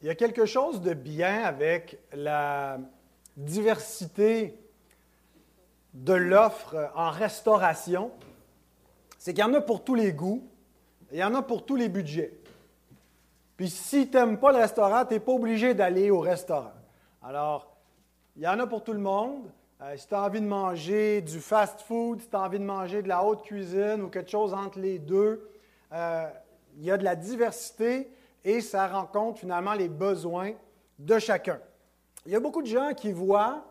Il y a quelque chose de bien avec la diversité de l'offre en restauration. C'est qu'il y en a pour tous les goûts, il y en a pour tous les budgets. Puis si tu n'aimes pas le restaurant, tu n'es pas obligé d'aller au restaurant. Alors, il y en a pour tout le monde. Euh, si tu as envie de manger du fast-food, si tu as envie de manger de la haute cuisine ou quelque chose entre les deux, euh, il y a de la diversité et ça rencontre finalement les besoins de chacun. Il y a beaucoup de gens qui voient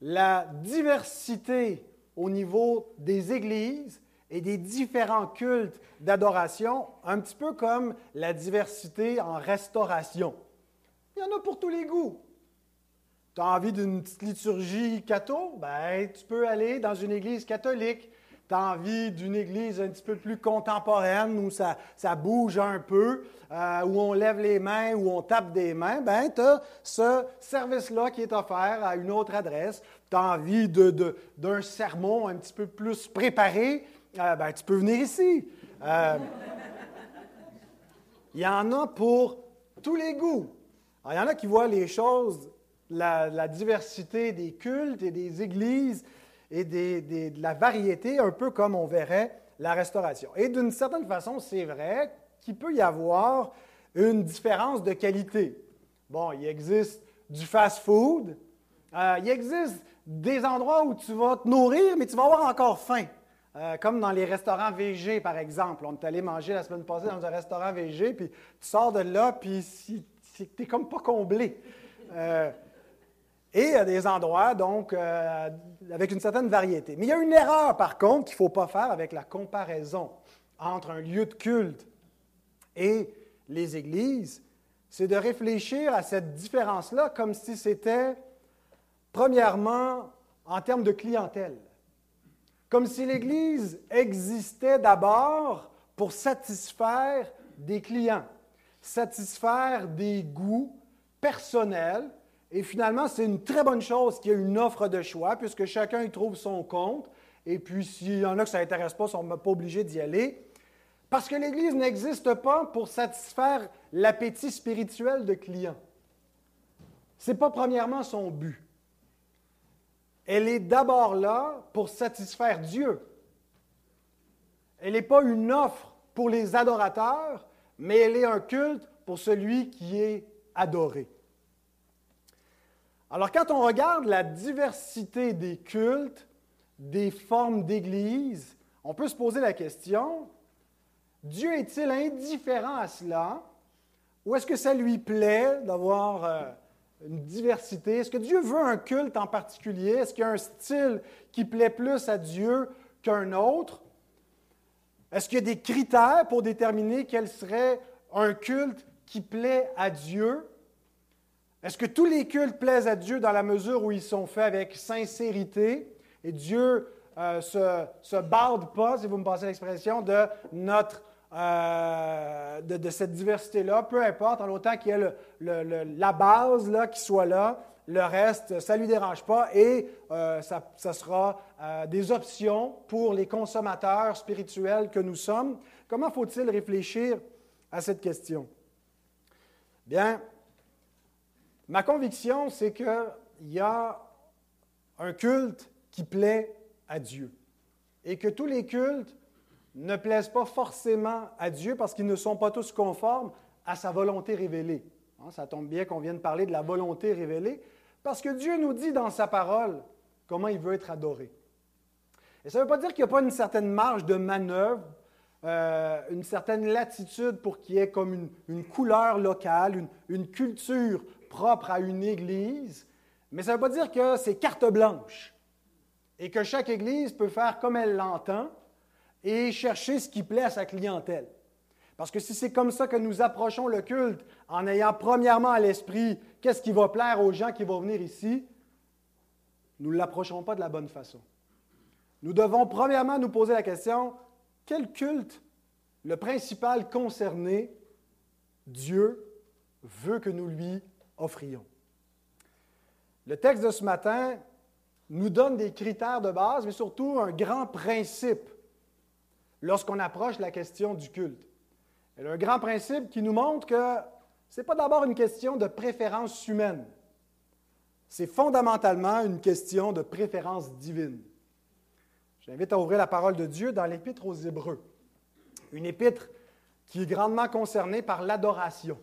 la diversité au niveau des églises et des différents cultes d'adoration, un petit peu comme la diversité en restauration. Il y en a pour tous les goûts. Tu as envie d'une petite liturgie catho? Ben, tu peux aller dans une église catholique tu as envie d'une église un petit peu plus contemporaine où ça, ça bouge un peu, euh, où on lève les mains, où on tape des mains, ben tu as ce service-là qui est offert à une autre adresse. Tu as envie d'un de, sermon un petit peu plus préparé, euh, ben, tu peux venir ici. Euh, il y en a pour tous les goûts. il y en a qui voient les choses, la diversité des cultes et des églises et de la variété, un peu comme on verrait la restauration. Et d'une certaine façon, c'est vrai qu'il peut y avoir une différence de qualité. Bon, il existe du fast-food, euh, il existe des endroits où tu vas te nourrir, mais tu vas avoir encore faim. Euh, comme dans les restaurants VG, par exemple. On est allé manger la semaine passée dans un restaurant VG, puis tu sors de là, puis tu n'es comme pas comblé. Euh, et y a des endroits, donc, euh, avec une certaine variété. Mais il y a une erreur, par contre, qu'il ne faut pas faire avec la comparaison entre un lieu de culte et les églises, c'est de réfléchir à cette différence-là comme si c'était, premièrement, en termes de clientèle. Comme si l'Église existait d'abord pour satisfaire des clients, satisfaire des goûts personnels et finalement, c'est une très bonne chose qu'il y ait une offre de choix, puisque chacun y trouve son compte. Et puis, s'il y en a que ça n'intéresse pas, ils ne sont pas obligés d'y aller. Parce que l'Église n'existe pas pour satisfaire l'appétit spirituel de clients. Ce n'est pas premièrement son but. Elle est d'abord là pour satisfaire Dieu. Elle n'est pas une offre pour les adorateurs, mais elle est un culte pour celui qui est adoré. Alors quand on regarde la diversité des cultes, des formes d'Église, on peut se poser la question, Dieu est-il indifférent à cela? Ou est-ce que ça lui plaît d'avoir euh, une diversité? Est-ce que Dieu veut un culte en particulier? Est-ce qu'il y a un style qui plaît plus à Dieu qu'un autre? Est-ce qu'il y a des critères pour déterminer quel serait un culte qui plaît à Dieu? Est-ce que tous les cultes plaisent à Dieu dans la mesure où ils sont faits avec sincérité et Dieu euh, se, se barde pas, si vous me passez l'expression, de notre euh, de, cette diversité-là, peu importe, en autant qu'il y ait la base là, qui soit là, le reste, ça ne lui dérange pas et euh, ça, ça, sera des options pour les consommateurs spirituels que nous sommes. Comment faut-il réfléchir à cette question? Bien, Ma conviction, c'est qu'il y a un culte qui plaît à Dieu et que tous les cultes ne plaisent pas forcément à Dieu parce qu'ils ne sont pas tous conformes à sa volonté révélée. Hein, ça tombe bien qu'on vienne parler de la volonté révélée parce que Dieu nous dit dans sa parole comment il veut être adoré. Et ça ne veut pas dire qu'il n'y a pas une certaine marge de manœuvre, euh, une certaine latitude pour qu'il y ait comme une, couleur locale, une culture propre à une Église, mais ça ne veut pas dire que c'est carte blanche et que chaque Église peut faire comme elle l'entend et chercher ce qui plaît à sa clientèle. Parce que si c'est comme ça que nous approchons le culte, en ayant premièrement à l'esprit qu'est-ce qui va plaire aux gens qui vont venir ici, nous ne l'approcherons pas de la bonne façon. Nous devons premièrement nous poser la question, quel culte le principal concerné, Dieu, veut que nous lui offrions. Le texte de ce matin nous donne des critères de base, mais surtout un grand principe lorsqu'on approche la question du culte. A un grand principe qui nous montre que ce n'est pas d'abord une question de préférence humaine. C'est fondamentalement une question de préférence divine. J'invite à ouvrir la parole de Dieu dans l'Épître aux Hébreux, une épître qui est grandement concernée par l'adoration,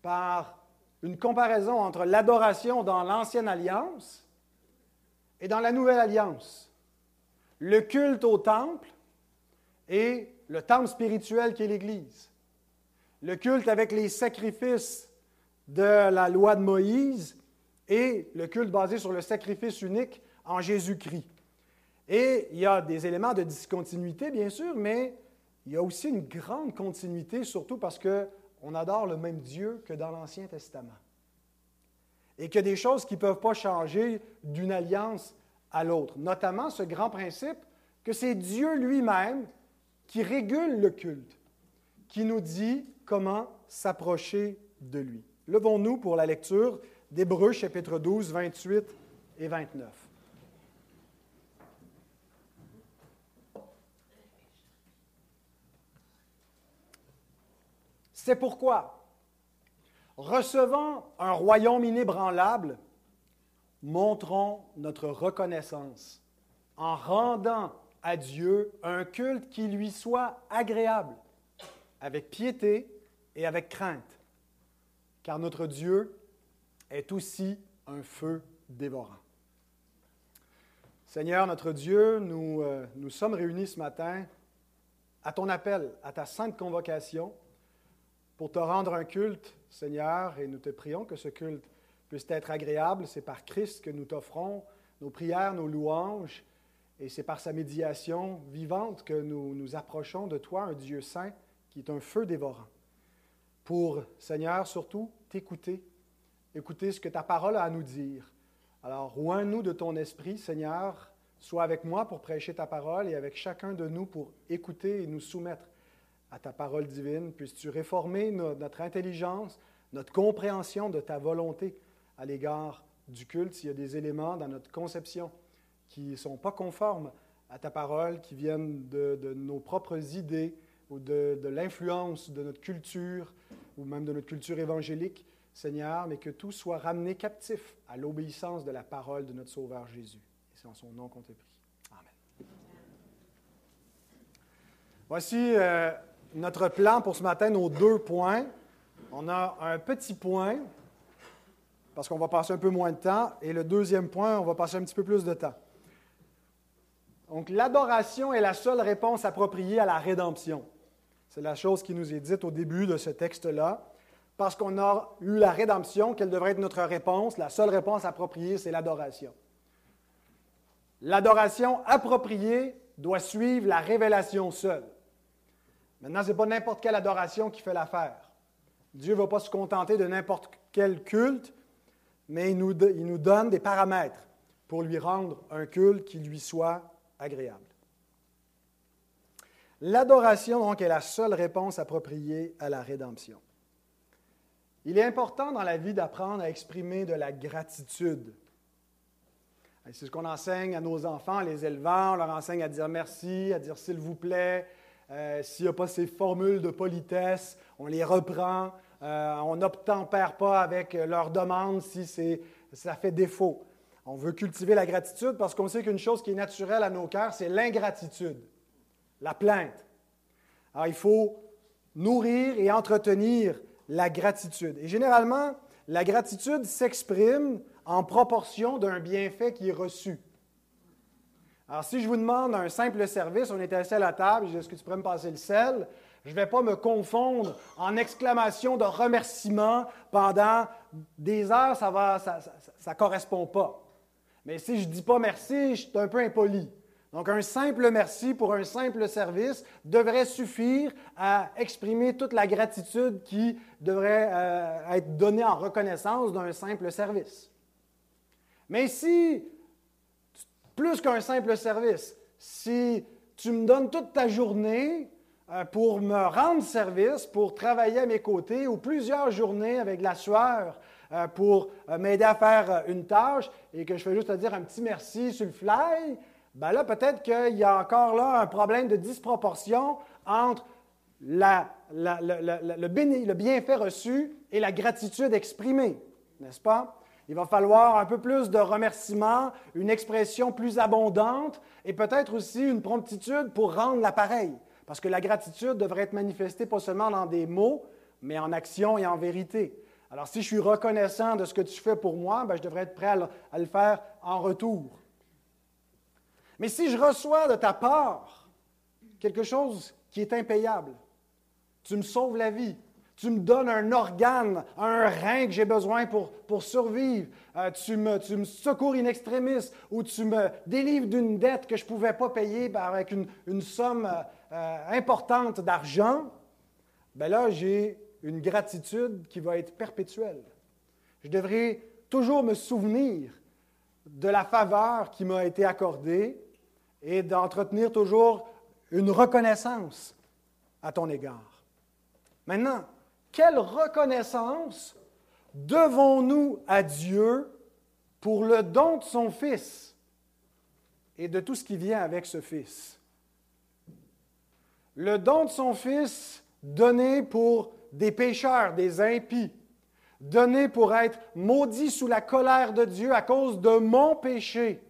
par une comparaison entre l'adoration dans l'Ancienne Alliance et dans la Nouvelle Alliance. Le culte au temple et le temple spirituel qui est l'Église. Le culte avec les sacrifices de la loi de Moïse et le culte basé sur le sacrifice unique en Jésus-Christ. Et il y a des éléments de discontinuité, bien sûr, mais il y a aussi une grande continuité, surtout parce qu'on adore le même Dieu que dans l'Ancien Testament. Et qu'il y a des choses qui ne peuvent pas changer d'une alliance à l'autre, notamment ce grand principe que c'est Dieu lui-même qui régule le culte, qui nous dit comment s'approcher de lui. Levons-nous pour la lecture d'Hébreux chapitre 12, 28 et 29. C'est pourquoi, recevant un royaume inébranlable, montrons notre reconnaissance en rendant à Dieu un culte qui lui soit agréable, avec piété et avec crainte, car notre Dieu est aussi un feu dévorant. Seigneur notre Dieu, nous, euh, nous sommes réunis ce matin à ton appel, à ta sainte convocation, pour te rendre un culte, Seigneur, et nous te prions que ce culte puisse être agréable. C'est par Christ que nous t'offrons nos prières, nos louanges, et c'est par sa médiation vivante que nous nous approchons de toi, un Dieu saint, qui est un feu dévorant. Pour, Seigneur, surtout, t'écouter, écouter ce que ta parole a à nous dire. Alors, oins-nous de ton esprit, Seigneur, sois avec moi pour prêcher ta parole et avec chacun de nous pour écouter et nous soumettre à ta parole divine. Puisses-tu réformer notre intelligence, notre compréhension de ta volonté à l'égard du culte, s'il y a des éléments dans notre conception qui ne sont pas conformes à ta parole, qui viennent de, nos propres idées ou de, l'influence de notre culture ou même de notre culture évangélique, Seigneur, mais que tout soit ramené captif à l'obéissance de la parole de notre Sauveur Jésus. Et c'est en son nom qu'on te prie. Amen. Voici euh, notre plan pour ce matin, nos deux points. On a un petit point, parce qu'on va passer un peu moins de temps, et le deuxième point, on va passer un petit peu plus de temps. Donc, l'adoration est la seule réponse appropriée à la rédemption. C'est la chose qui nous est dite au début de ce texte-là parce qu'on a eu la rédemption, quelle devrait être notre réponse? La seule réponse appropriée, c'est l'adoration. L'adoration appropriée doit suivre la révélation seule. Maintenant, ce n'est pas n'importe quelle adoration qui fait l'affaire. Dieu ne va pas se contenter de n'importe quel culte, mais il nous, il nous donne des paramètres pour lui rendre un culte qui lui soit agréable. L'adoration, donc, est la seule réponse appropriée à la rédemption. Il est important dans la vie d'apprendre à exprimer de la gratitude. C'est ce qu'on enseigne à nos enfants, les élevant. On leur enseigne à dire merci, à dire s'il vous plaît. Euh, s'il n'y a pas ces formules de politesse, on les reprend. Euh, on n'obtempère pas avec leurs demandes si ça fait défaut. On veut cultiver la gratitude parce qu'on sait qu'une chose qui est naturelle à nos cœurs, c'est l'ingratitude, la plainte. Alors il faut nourrir et entretenir la gratitude. Et généralement, la gratitude s'exprime en proportion d'un bienfait qui est reçu. Alors, si je vous demande un simple service, on est assis à la table, je dis Est-ce que tu pourrais me passer le sel? Je ne vais pas me confondre en exclamations de remerciement pendant des heures, ça ne correspond pas. Mais si je ne dis pas merci, je suis un peu impoli. Donc, un simple merci pour un simple service devrait suffire à exprimer toute la gratitude qui devrait euh, être donnée en reconnaissance d'un simple service. Mais si, plus qu'un simple service, si tu me donnes toute ta journée euh, pour me rendre service, pour travailler à mes côtés, ou plusieurs journées avec la sueur euh, pour m'aider à faire une tâche, et que je fais juste te dire un petit merci sur le fly, ben là, peut-être qu'il y a encore là un problème de disproportion entre le, bienfait reçu et la gratitude exprimée, n'est-ce pas? Il va falloir un peu plus de remerciements, une expression plus abondante et peut-être aussi une promptitude pour rendre l'appareil. Parce que la gratitude devrait être manifestée pas seulement dans des mots, mais en action et en vérité. Alors si je suis reconnaissant de ce que tu fais pour moi, ben, je devrais être prêt à le faire en retour. Mais si je reçois de ta part quelque chose qui est impayable, tu me sauves la vie, tu me donnes un organe, un rein que j'ai besoin pour, pour survivre, euh, tu, me, tu, me, secours in extremis, ou tu me délivres d'une dette que je ne pouvais pas payer ben, avec une, une somme euh, euh, importante d'argent, ben là, j'ai une gratitude qui va être perpétuelle. Je devrais toujours me souvenir de la faveur qui m'a été accordée et d'entretenir toujours une reconnaissance à ton égard. Maintenant, quelle reconnaissance devons-nous à Dieu pour le don de son Fils et de tout ce qui vient avec ce Fils? Le don de son Fils donné pour des pécheurs, des impies, donné pour être maudit sous la colère de Dieu à cause de mon péché.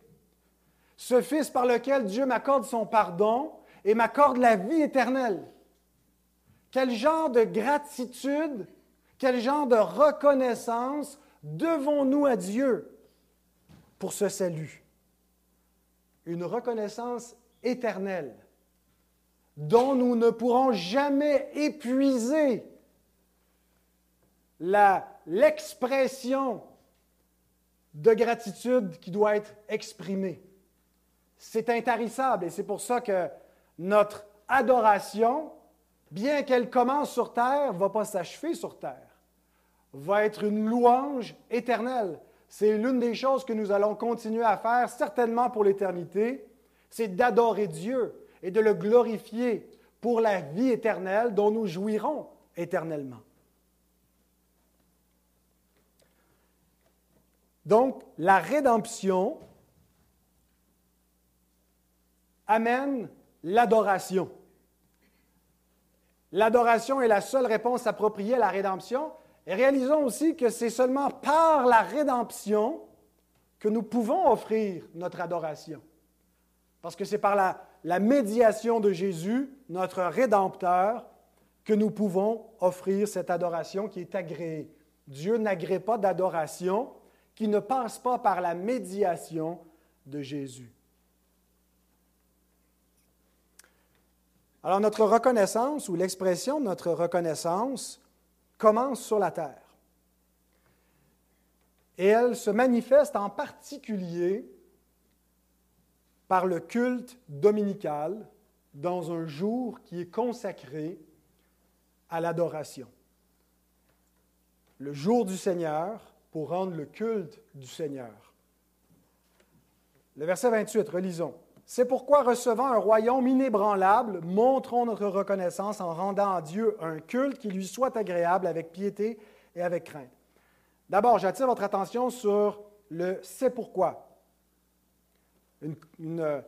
Ce Fils par lequel Dieu m'accorde son pardon et m'accorde la vie éternelle. Quel genre de gratitude, quel genre de reconnaissance devons-nous à Dieu pour ce salut? Une reconnaissance éternelle dont nous ne pourrons jamais épuiser l'expression de gratitude qui doit être exprimée. C'est intarissable et c'est pour ça que notre adoration, bien qu'elle commence sur terre, ne va pas s'achever sur terre, va être une louange éternelle. C'est l'une des choses que nous allons continuer à faire, certainement pour l'éternité, c'est d'adorer Dieu et de le glorifier pour la vie éternelle dont nous jouirons éternellement. Donc, la rédemption amène l'adoration. L'adoration est la seule réponse appropriée à la rédemption. Et réalisons aussi que c'est seulement par la rédemption que nous pouvons offrir notre adoration. Parce que c'est par la, la, médiation de Jésus, notre Rédempteur, que nous pouvons offrir cette adoration qui est agréée. Dieu n'agrée pas d'adoration qui ne passe pas par la médiation de Jésus. Alors notre reconnaissance ou l'expression de notre reconnaissance commence sur la terre. Et elle se manifeste en particulier par le culte dominical dans un jour qui est consacré à l'adoration. Le jour du Seigneur, pour rendre le culte du Seigneur. Le verset 28, relisons. C'est pourquoi, recevant un royaume inébranlable, montrons notre reconnaissance en rendant à Dieu un culte qui lui soit agréable avec piété et avec crainte. D'abord, j'attire votre attention sur le c'est pourquoi. Une,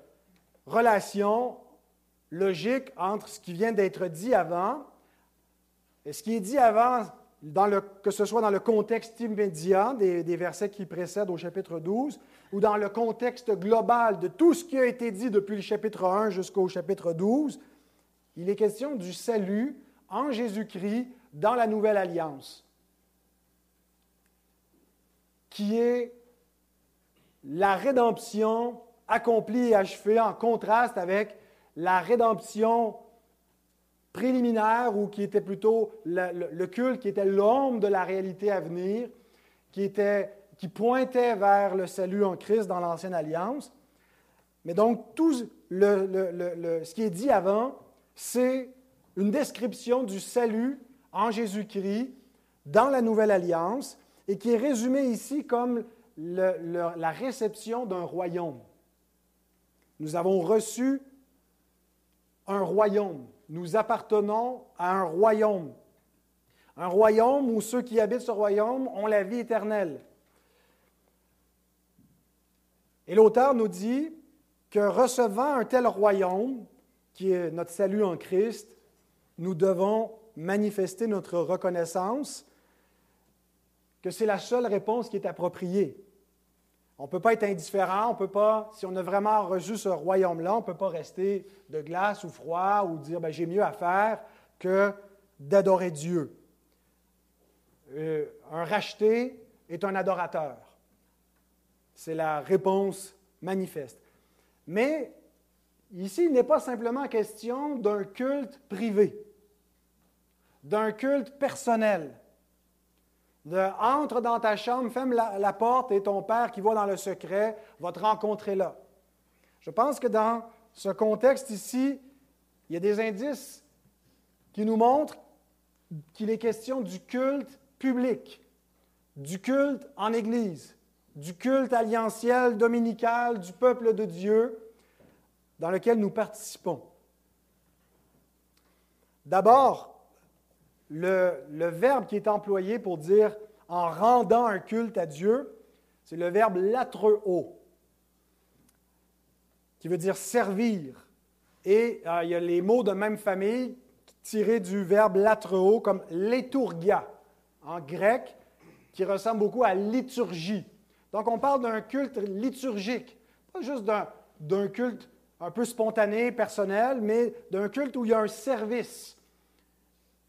relation logique entre ce qui vient d'être dit avant et ce qui est dit avant que ce soit dans le contexte immédiat des, versets qui précèdent au chapitre 12, ou dans le contexte global de tout ce qui a été dit depuis le chapitre 1 jusqu'au chapitre 12, il est question du salut en Jésus-Christ dans la nouvelle alliance, qui est la rédemption accomplie et achevée en contraste avec la rédemption préliminaire ou qui était plutôt le, culte, qui était l'ombre de la réalité à venir, qui, était, qui pointait vers le salut en Christ dans l'Ancienne Alliance. Mais donc, tout ce qui est dit avant, c'est une description du salut en Jésus-Christ dans la Nouvelle Alliance et qui est résumé ici comme la réception d'un royaume. Nous avons reçu un royaume nous appartenons à un royaume. Un royaume où ceux qui habitent ce royaume ont la vie éternelle. Et l'auteur nous dit que recevant un tel royaume, qui est notre salut en Christ, nous devons manifester notre reconnaissance, que c'est la seule réponse qui est appropriée. On ne peut pas être indifférent, on peut pas, si on a vraiment reçu ce royaume-là, on ne peut pas rester de glace ou froid ou dire ben, j'ai mieux à faire que d'adorer Dieu. Euh, un racheté est un adorateur. C'est la réponse manifeste. Mais ici, il n'est pas simplement question d'un culte privé, d'un culte personnel. Entre dans ta chambre, ferme la, porte et ton Père qui va dans le secret va te rencontrer là. Je pense que dans ce contexte ici, il y a des indices qui nous montrent qu'il est question du culte public, du culte en Église, du culte alliantiel, dominical, du peuple de Dieu dans lequel nous participons. D'abord, le, verbe qui est employé pour dire en rendant un culte à Dieu, c'est le verbe latreo, qui veut dire servir. Et euh, il y a les mots de même famille tirés du verbe latreo, comme liturgia en grec, qui ressemble beaucoup à liturgie. Donc on parle d'un culte liturgique, pas juste d'un culte un peu spontané, personnel, mais d'un culte où il y a un service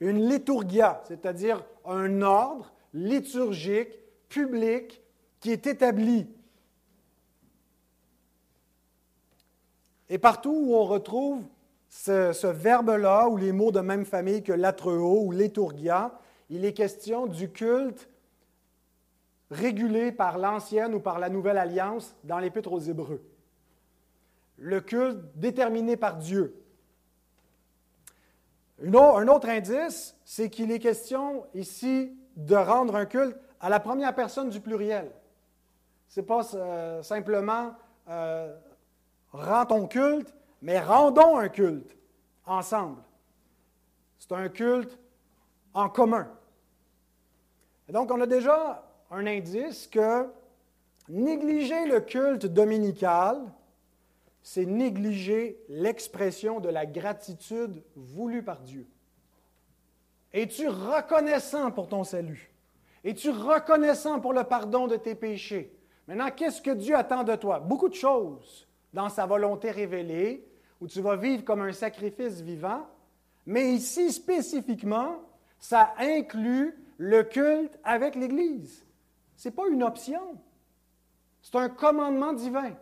une liturgia, c'est-à-dire un ordre liturgique, public, qui est établi. Et partout où on retrouve ce, verbe-là, ou les mots de même famille que latreo ou liturgia, il est question du culte régulé par l'Ancienne ou par la Nouvelle Alliance dans l'Épître aux Hébreux. Le culte déterminé par Dieu un autre indice, c'est qu'il est question ici de rendre un culte à la première personne du pluriel. Ce n'est pas euh, simplement euh, ton culte, mais rendons un culte ensemble. C'est un culte en commun. donc, on a déjà un indice que négliger le culte dominical, c'est négliger l'expression de la gratitude voulue par Dieu. Es-tu reconnaissant pour ton salut? Es-tu reconnaissant pour le pardon de tes péchés? Maintenant, qu'est-ce que Dieu attend de toi? Beaucoup de choses dans sa volonté révélée, où tu vas vivre comme un sacrifice vivant, mais ici spécifiquement, ça inclut le culte avec l'Église. Ce n'est pas une option, c'est un commandement divin.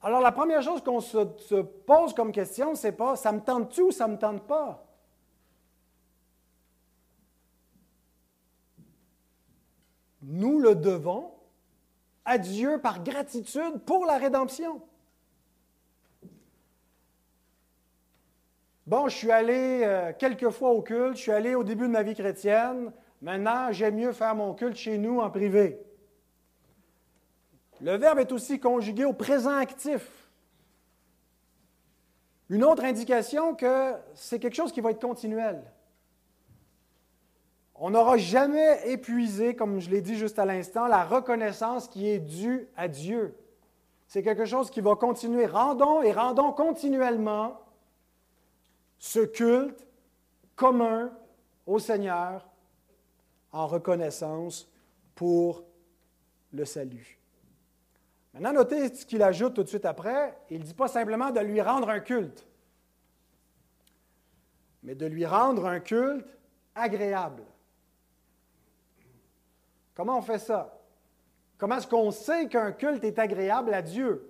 Alors, la première chose qu'on se, pose comme question, c'est pas ça me tente-tu ou ça ne me tente pas? Nous le devons à Dieu par gratitude pour la rédemption. Bon, je suis allé euh, quelques fois au culte, je suis allé au début de ma vie chrétienne, maintenant j'aime mieux faire mon culte chez nous en privé. Le verbe est aussi conjugué au présent actif. Une autre indication que c'est quelque chose qui va être continuel. On n'aura jamais épuisé, comme je l'ai dit juste à l'instant, la reconnaissance qui est due à Dieu. C'est quelque chose qui va continuer. Rendons et rendons continuellement ce culte commun au Seigneur en reconnaissance pour le salut. Maintenant, notez ce qu'il ajoute tout de suite après. Il ne dit pas simplement de lui rendre un culte, mais de lui rendre un culte agréable. Comment on fait ça? Comment est-ce qu'on sait qu'un culte est agréable à Dieu?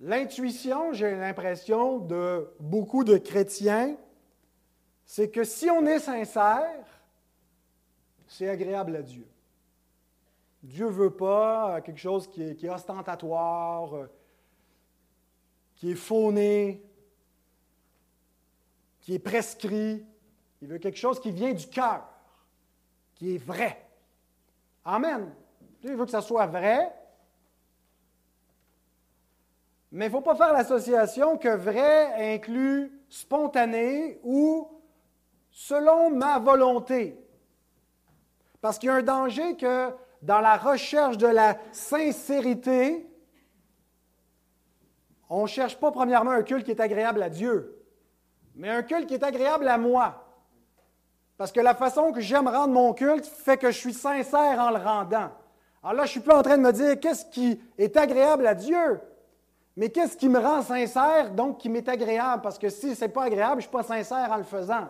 L'intuition, j'ai l'impression, de beaucoup de chrétiens, c'est que si on est sincère, c'est agréable à Dieu. Dieu ne veut pas euh, quelque chose qui est, ostentatoire, euh, qui est fauné, qui est prescrit. Il veut quelque chose qui vient du cœur, qui est vrai. Amen. Dieu veut que ça soit vrai, mais il ne faut pas faire l'association que vrai inclut spontané ou selon ma volonté. Parce qu'il y a un danger que dans la recherche de la sincérité, on ne cherche pas premièrement un culte qui est agréable à Dieu, mais un culte qui est agréable à moi. Parce que la façon que j'aime rendre mon culte fait que je suis sincère en le rendant. Alors là, je ne suis plus en train de me dire qu'est-ce qui est agréable à Dieu, mais qu'est-ce qui me rend sincère, donc qui m'est agréable, parce que si ce n'est pas agréable, je ne suis pas sincère en le faisant.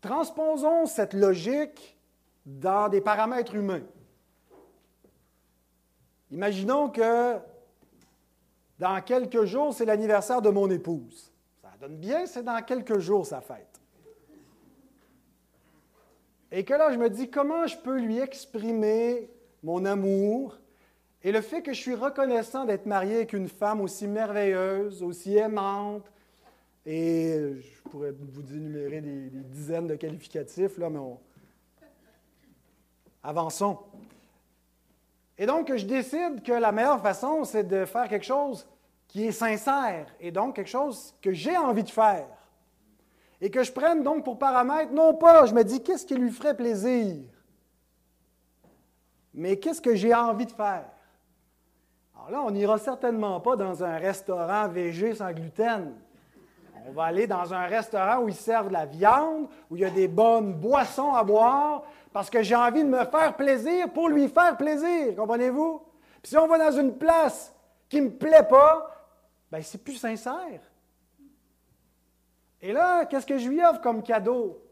Transposons cette logique dans des paramètres humains. Imaginons que dans quelques jours, c'est l'anniversaire de mon épouse. Ça donne bien, c'est dans quelques jours sa fête. Et que là, je me dis, comment je peux lui exprimer mon amour et le fait que je suis reconnaissant d'être marié avec une femme aussi merveilleuse, aussi aimante, et je pourrais vous énumérer des, dizaines de qualificatifs, là, mais avançons. Et donc, je décide que la meilleure façon, c'est de faire quelque chose qui est sincère et donc quelque chose que j'ai envie de faire. Et que je prenne donc pour paramètre, non pas, je me dis, qu'est-ce qui lui ferait plaisir, mais qu'est-ce que j'ai envie de faire? Alors là, on n'ira certainement pas dans un restaurant végé sans gluten. On va aller dans un restaurant où ils servent de la viande, où il y a des bonnes boissons à boire, parce que j'ai envie de me faire plaisir pour lui faire plaisir, comprenez-vous? Puis si on va dans une place qui ne me plaît pas, ben c'est plus sincère. Et là, qu'est-ce que je lui offre comme cadeau?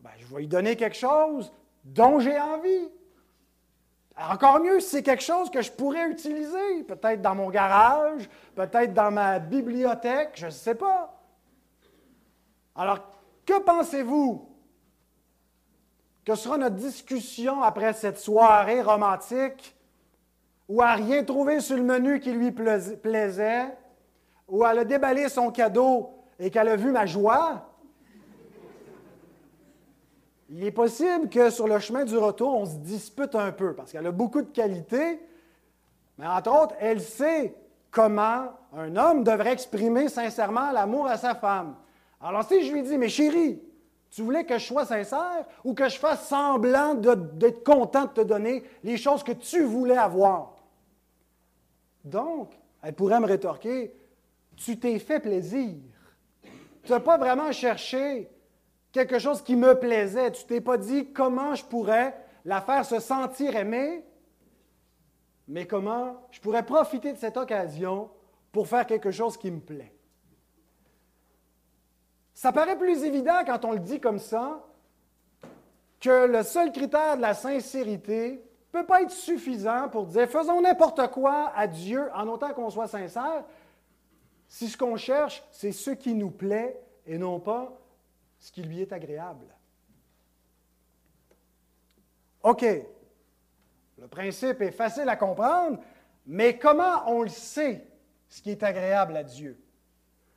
Ben, je vais lui donner quelque chose dont j'ai envie. Encore mieux, c'est quelque chose que je pourrais utiliser, peut-être dans mon garage, peut-être dans ma bibliothèque, je ne sais pas. Alors, que pensez-vous que sera notre discussion après cette soirée romantique où à rien trouver sur le menu qui lui plaisait, où elle a déballé son cadeau et qu'elle a vu ma joie? Il est possible que sur le chemin du retour, on se dispute un peu, parce qu'elle a beaucoup de qualités, mais entre autres, elle sait comment un homme devrait exprimer sincèrement l'amour à sa femme. Alors si je lui dis, mais chérie, tu voulais que je sois sincère ou que je fasse semblant d'être content de te donner les choses que tu voulais avoir? Donc, elle pourrait me rétorquer, tu t'es fait plaisir. Tu n'as pas vraiment cherché quelque chose qui me plaisait. Tu t'es pas dit comment je pourrais la faire se sentir aimée, mais comment je pourrais profiter de cette occasion pour faire quelque chose qui me plaît. Ça paraît plus évident quand on le dit comme ça que le seul critère de la sincérité ne peut pas être suffisant pour dire faisons n'importe quoi à Dieu en autant qu'on soit sincère, si ce qu'on cherche, c'est ce qui nous plaît et non pas ce qui lui est agréable. OK, le principe est facile à comprendre, mais comment on le sait, ce qui est agréable à Dieu?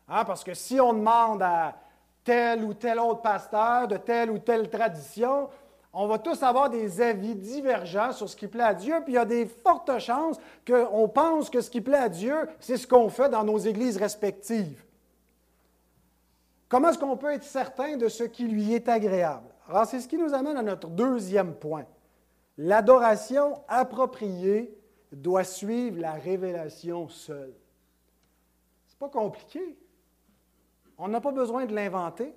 Hein, parce que si on demande à tel ou tel autre pasteur de telle ou telle tradition, on va tous avoir des avis divergents sur ce qui plaît à Dieu, puis il y a des fortes chances qu'on pense que ce qui plaît à Dieu, c'est ce qu'on fait dans nos églises respectives. Comment est-ce qu'on peut être certain de ce qui lui est agréable? Alors, c'est ce qui nous amène à notre deuxième point. L'adoration appropriée doit suivre la révélation seule. Ce n'est pas compliqué. On n'a pas besoin de l'inventer.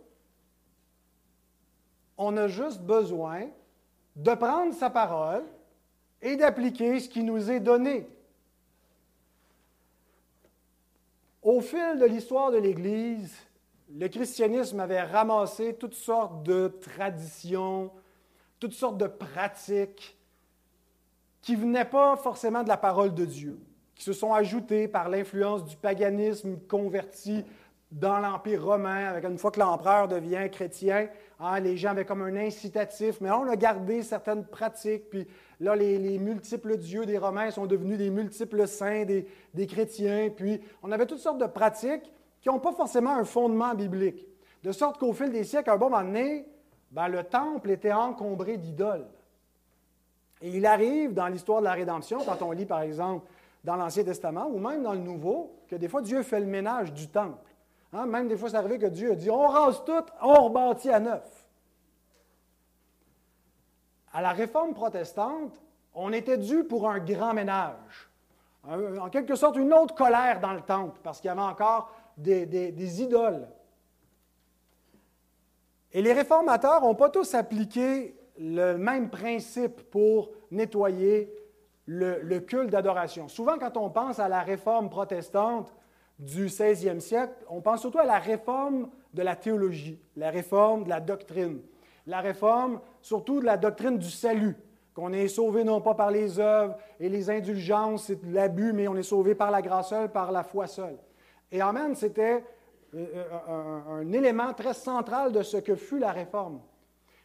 On a juste besoin de prendre sa parole et d'appliquer ce qui nous est donné. Au fil de l'histoire de l'Église, le christianisme avait ramassé toutes sortes de traditions, toutes sortes de pratiques qui ne venaient pas forcément de la parole de Dieu, qui se sont ajoutées par l'influence du paganisme converti dans l'Empire romain, avec une fois que l'empereur devient chrétien, hein, les gens avaient comme un incitatif, mais on a gardé certaines pratiques, puis là, les, multiples dieux des Romains sont devenus des multiples saints des, des chrétiens, puis on avait toutes sortes de pratiques qui n'ont pas forcément un fondement biblique. De sorte qu'au fil des siècles, à un bon moment donné, ben, le temple était encombré d'idoles. Et il arrive dans l'histoire de la rédemption, quand on lit par exemple dans l'Ancien Testament ou même dans le Nouveau, que des fois Dieu fait le ménage du temple. Hein, même des fois, c'est arrivé que Dieu a dit on rase tout, on rebâtit à neuf. À la réforme protestante, on était dû pour un grand ménage. en quelque sorte, une autre colère dans le temple, parce qu'il y avait encore des, idoles. Et les réformateurs n'ont pas tous appliqué le même principe pour nettoyer le, culte d'adoration. Souvent, quand on pense à la réforme protestante du 16e siècle, on pense surtout à la réforme de la théologie, la réforme de la doctrine, la réforme surtout de la doctrine du salut, qu'on est sauvé non pas par les œuvres et les indulgences et l'abus, mais on est sauvé par la grâce seule, par la foi seule. Et Amen, c'était euh, euh, un, un, élément très central de ce que fut la réforme.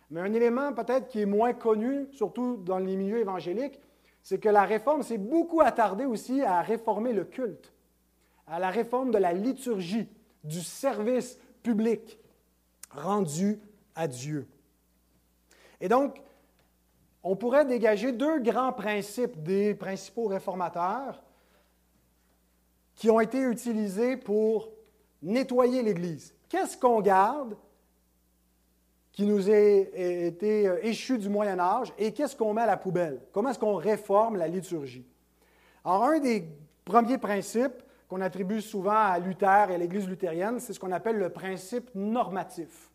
Mais un élément peut-être qui est moins connu, surtout dans les milieux évangéliques, c'est que la réforme s'est beaucoup attardée aussi à réformer le culte, à la réforme de la liturgie, du service public rendu à Dieu. Et donc, on pourrait dégager deux grands principes des principaux réformateurs qui ont été utilisés pour nettoyer l'Église. Qu'est-ce qu'on garde qui nous a été euh, échu du Moyen Âge et qu'est-ce qu'on met à la poubelle? Comment est-ce qu'on réforme la liturgie? Alors, un des premiers principes qu'on attribue souvent à Luther et à l'Église luthérienne, c'est ce qu'on appelle le principe normatif.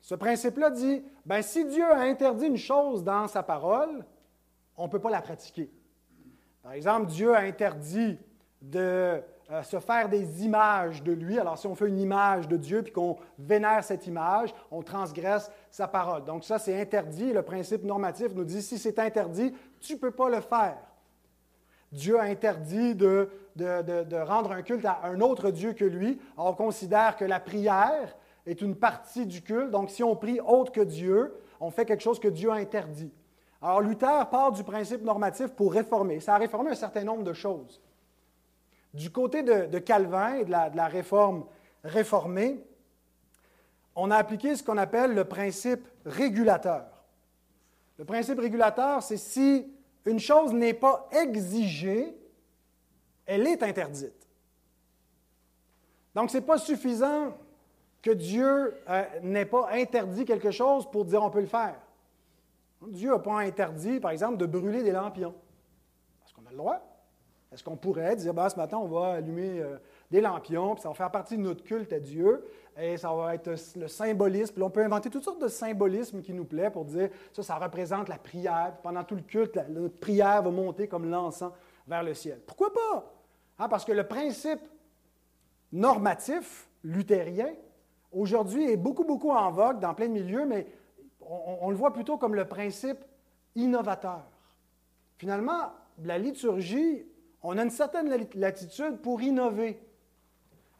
Ce principe-là dit, ben, si Dieu a interdit une chose dans sa parole, on ne peut pas la pratiquer. Par exemple, Dieu a interdit de euh, se faire des images de lui. Alors, si on fait une image de Dieu puis qu'on vénère cette image, on transgresse sa parole. Donc, ça, c'est interdit. Le principe normatif nous dit si c'est interdit, tu ne peux pas le faire. Dieu a interdit de, de, rendre un culte à un autre Dieu que lui. on considère que la prière est une partie du culte. Donc, si on prie autre que Dieu, on fait quelque chose que Dieu a interdit. Alors, Luther part du principe normatif pour réformer. Ça a réformé un certain nombre de choses. Du côté de, Calvin et de la, réforme réformée, on a appliqué ce qu'on appelle le principe régulateur. Le principe régulateur, c'est si une chose n'est pas exigée, elle est interdite. Donc, ce n'est pas suffisant que Dieu euh, n'ait pas interdit quelque chose pour dire on peut le faire. Dieu n'a pas interdit, par exemple, de brûler des lampions. Est-ce qu'on a le droit? Est-ce qu'on pourrait dire, ben, ce matin, on va allumer euh, des lampions, puis ça va faire partie de notre culte à Dieu, et ça va être le symbolisme. Puis on peut inventer toutes sortes de symbolismes qui nous plaît pour dire, ça, ça représente la prière. pendant tout le culte, notre prière va monter comme l'encens vers le ciel. Pourquoi pas? Hein, parce que le principe normatif luthérien, aujourd'hui, est beaucoup, beaucoup en vogue dans plein de milieux, mais on le voit plutôt comme le principe innovateur. Finalement, la liturgie on a une certaine latitude pour innover.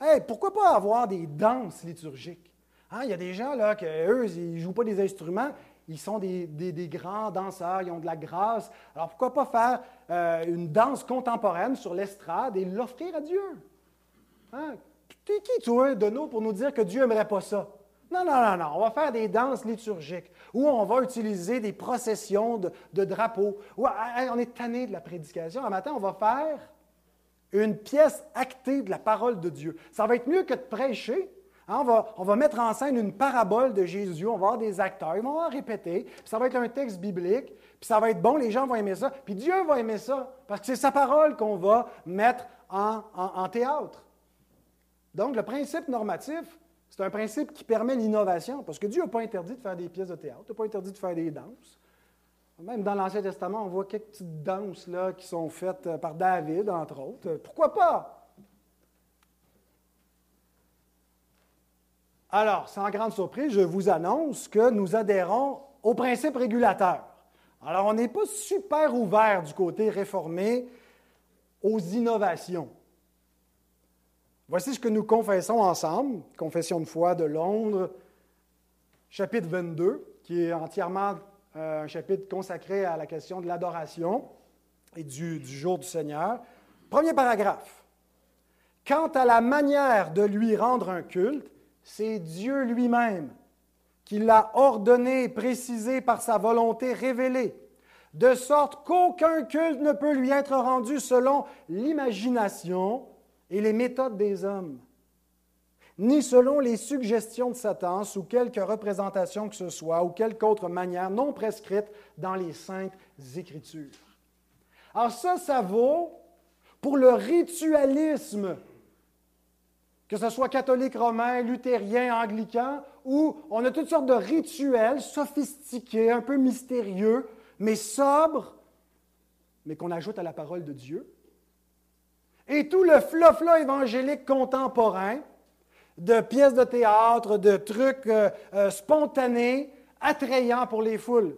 Hey, pourquoi pas avoir des danses liturgiques? Hein, il y a des gens là, qui, eux, ils ne jouent pas des instruments, ils sont des, grands danseurs, ils ont de la grâce. Alors pourquoi pas faire euh, une danse contemporaine sur l'estrade et l'offrir à Dieu? Hein? T'es qui, toi, de nous, pour nous dire que Dieu n'aimerait pas ça? Non, non, non, non. On va faire des danses liturgiques où on va utiliser des processions de, drapeaux. on est tanné de la prédication. Un matin, on va faire une pièce actée de la parole de Dieu. Ça va être mieux que de prêcher. Hein, on, va, on, va, mettre en scène une parabole de Jésus. On va avoir des acteurs. Ils vont en répéter. ça va être un texte biblique. Puis ça va être bon. Les gens vont aimer ça. Puis Dieu va aimer ça. Parce que c'est sa parole qu'on va mettre en théâtre. Donc, le principe normatif, c'est un principe qui permet l'innovation, parce que Dieu n'a pas interdit de faire des pièces de théâtre, n'a pas interdit de faire des danses. Même dans l'Ancien Testament, on voit quelques petites danses là, qui sont faites euh, par David, entre autres. Pourquoi pas? Alors, sans grande surprise, je vous annonce que nous adhérons au principe régulateur. Alors, on n'est pas super ouvert du côté réformé aux innovations. Voici ce que nous confessons ensemble, Confession de foi de Londres, chapitre 22, qui est entièrement euh, un chapitre consacré à la question de l'adoration et du, du jour du Seigneur. Premier paragraphe. Quant à la manière de lui rendre un culte, c'est Dieu lui-même qui l'a ordonné et précisé par sa volonté révélée, de sorte qu'aucun culte ne peut lui être rendu selon l'imagination et les méthodes des hommes. ni selon les suggestions de Satan, sous quelque représentation que ce soit, ou quelque autre manière non prescrite dans les saintes Écritures. Alors ça, ça vaut pour le ritualisme, que ce soit catholique romain, luthérien, anglican, où on a toutes sortes de rituels sophistiqués, un peu mystérieux, mais sobres, mais qu'on ajoute à la parole de Dieu. Et tout le flofla évangélique contemporain, de pièces de théâtre, de trucs euh, euh, spontanés, attrayants pour les foules.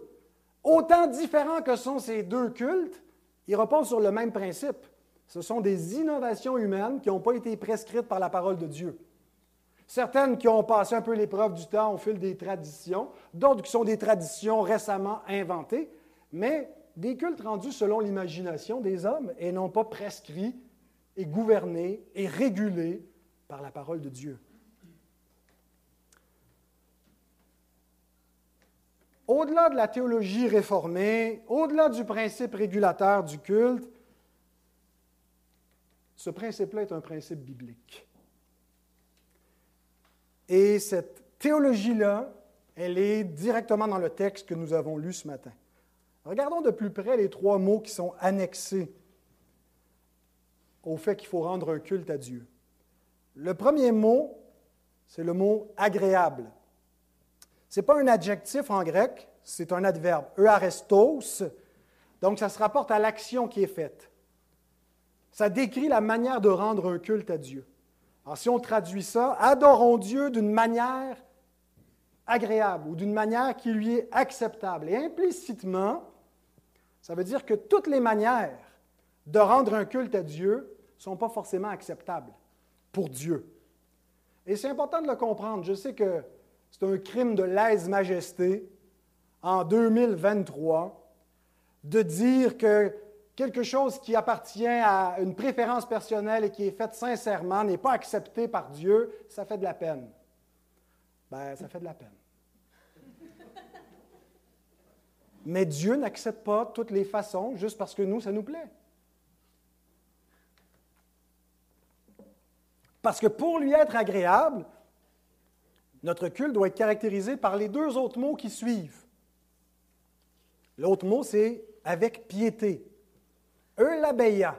Autant différents que sont ces deux cultes, ils reposent sur le même principe. Ce sont des innovations humaines qui n'ont pas été prescrites par la parole de Dieu. Certaines qui ont passé un peu l'épreuve du temps au fil des traditions, d'autres qui sont des traditions récemment inventées, mais des cultes rendus selon l'imagination des hommes et non pas prescrits et gouvernés et régulés par la parole de Dieu. Au-delà de la théologie réformée, au-delà du principe régulateur du culte, ce principe-là est un principe biblique. Et cette théologie-là, elle est directement dans le texte que nous avons lu ce matin. Regardons de plus près les trois mots qui sont annexés au fait qu'il faut rendre un culte à Dieu. Le premier mot, c'est le mot agréable. Ce n'est pas un adjectif en grec, c'est un adverbe, euarestos. Donc, ça se rapporte à l'action qui est faite. Ça décrit la manière de rendre un culte à Dieu. Alors, si on traduit ça, adorons Dieu d'une manière agréable ou d'une manière qui lui est acceptable. Et implicitement, ça veut dire que toutes les manières de rendre un culte à Dieu ne sont pas forcément acceptables pour Dieu. Et c'est important de le comprendre. Je sais que c'est un crime de lèse-majesté en 2023 de dire que quelque chose qui appartient à une préférence personnelle et qui est faite sincèrement n'est pas accepté par Dieu, ça fait de la peine. Ben, ça fait de la peine. Mais Dieu n'accepte pas toutes les façons juste parce que nous, ça nous plaît. Parce que pour lui être agréable, notre culte doit être caractérisé par les deux autres mots qui suivent. L'autre mot, c'est avec piété. Eulabeia.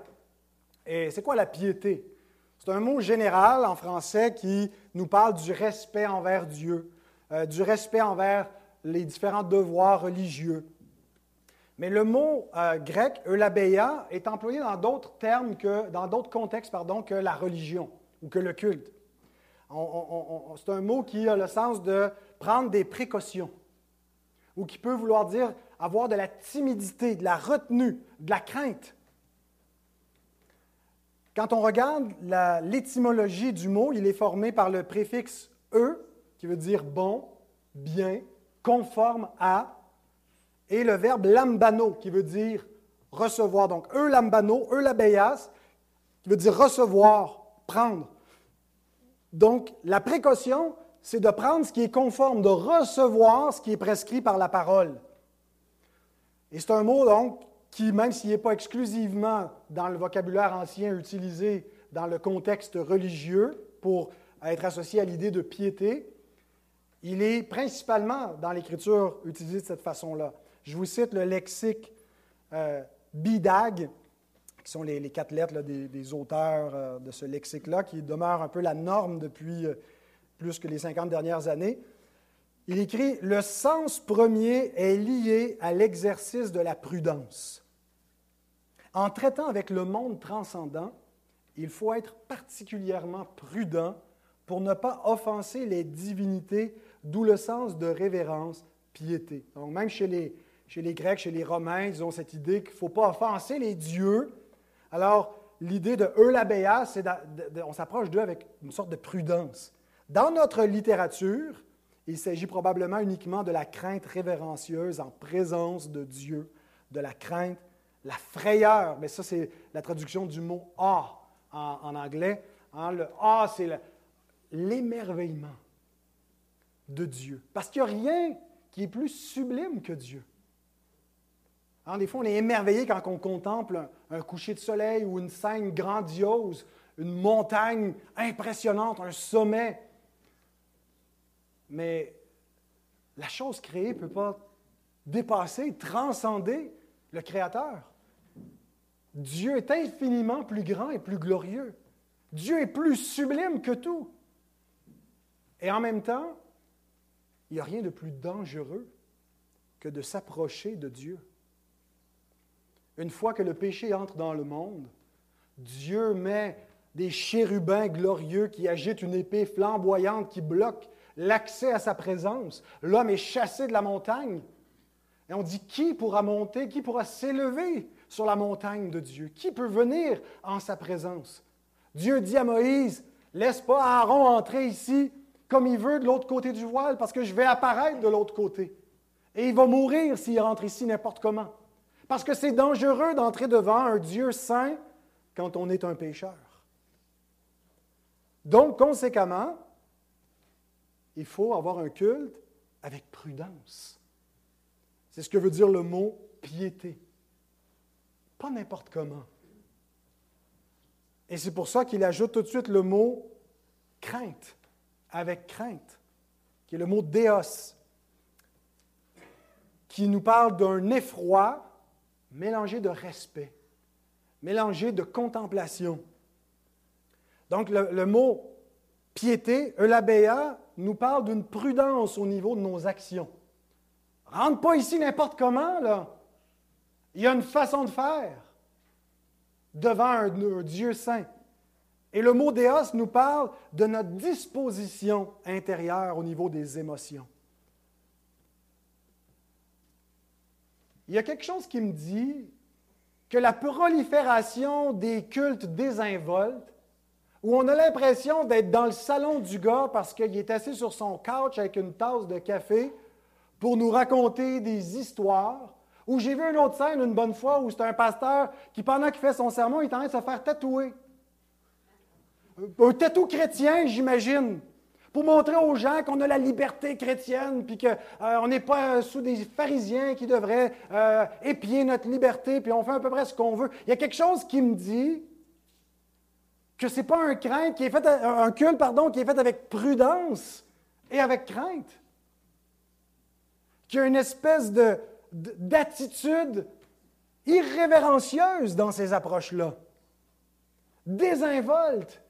Et c'est quoi la piété? C'est un mot général en français qui nous parle du respect envers Dieu, euh, du respect envers les différents devoirs religieux. Mais le mot euh, grec, eulabeia, est employé dans d'autres termes que, dans d'autres contextes, pardon, que la religion ou que le culte. c'est un mot qui a le sens de prendre des précautions ou qui peut vouloir dire avoir de la timidité, de la retenue, de la crainte. Quand on regarde l'étymologie du mot, il est formé par le préfixe e, qui veut dire bon, bien, conforme à, et le verbe lambano, qui veut dire recevoir. Donc, e lambano, e labeias, qui veut dire recevoir, prendre. Donc, la précaution, c'est de prendre ce qui est conforme, de recevoir ce qui est prescrit par la parole. Et c'est un mot, donc, qui, même s'il n'est pas exclusivement dans le vocabulaire ancien utilisé dans le contexte religieux pour être associé à l'idée de piété, il est principalement dans l'Écriture utilisé de cette façon-là. Je vous cite le lexique euh, Bidag, qui sont les, quatre lettres des, auteurs euh, de ce lexique-là, qui demeure un peu la norme depuis euh, plus que les 50 dernières années. Il écrit Le sens premier est lié à l'exercice de la prudence. En traitant avec le monde transcendant, il faut être particulièrement prudent pour ne pas offenser les divinités, d'où le sens de révérence, piété. Donc, même chez les, chez les Grecs, chez les Romains, ils ont cette idée qu'il ne faut pas offenser les dieux. Alors, l'idée de Eulabéa, c'est on s'approche d'eux avec une sorte de prudence. Dans notre littérature, il s'agit probablement uniquement de la crainte révérencieuse en présence de Dieu, de la crainte, la frayeur. Mais ça, c'est la traduction du mot ah en, anglais. Hein, le ah, c'est l'émerveillement de Dieu. Parce qu'il n'y a rien qui est plus sublime que Dieu. Hein, des fois, on est émerveillé quand on contemple un, coucher de soleil ou une scène grandiose, une montagne impressionnante, un sommet Mais la chose créée ne peut pas dépasser, transcender le Créateur. Dieu est infiniment plus grand et plus glorieux. Dieu est plus sublime que tout. Et en même temps, il n'y a rien de plus dangereux que de s'approcher de Dieu. Une fois que le péché entre dans le monde, Dieu met des chérubins glorieux qui agitent une épée flamboyante qui bloque l'accès à sa présence. L'homme est chassé de la montagne. Et on dit, qui pourra monter, qui pourra s'élever sur la montagne de Dieu? Qui peut venir en sa présence? Dieu dit à Moïse, laisse pas Aaron entrer ici comme il veut de l'autre côté du voile, parce que je vais apparaître de l'autre côté. Et il va mourir s'il rentre ici n'importe comment. Parce que c'est dangereux d'entrer devant un Dieu saint quand on est un pécheur. Donc, conséquemment, il faut avoir un culte avec prudence. C'est ce que veut dire le mot piété. Pas n'importe comment. Et c'est pour ça qu'il ajoute tout de suite le mot crainte, avec crainte, qui est le mot déos, qui nous parle d'un effroi mélangé de respect, mélangé de contemplation. Donc le, mot piété, eulabéa, nous parle d'une prudence au niveau de nos actions. Rentre pas ici n'importe comment, là. Il y a une façon de faire devant un, Dieu saint. Et le mot déos nous parle de notre disposition intérieure au niveau des émotions. Il y a quelque chose qui me dit que la prolifération des cultes désinvoltes où on a l'impression d'être dans le salon du gars parce qu'il est assis sur son couch avec une tasse de café pour nous raconter des histoires. Ou j'ai vu une autre scène une bonne fois où c'est un pasteur qui, pendant qu'il fait son sermon, il est en train de se faire tatouer. Un tatou chrétien, j'imagine, pour montrer aux gens qu'on a la liberté chrétienne, puis qu'on euh, n'est pas sous des pharisiens qui devraient euh, épier notre liberté, puis on fait à peu près ce qu'on veut. Il y a quelque chose qui me dit que ce n'est pas un crainte qui est fait, un culte pardon, qui est fait avec prudence et avec crainte. Qu'il y a une espèce de, d'attitude irrévérencieuse dans ces approches-là, désinvolte,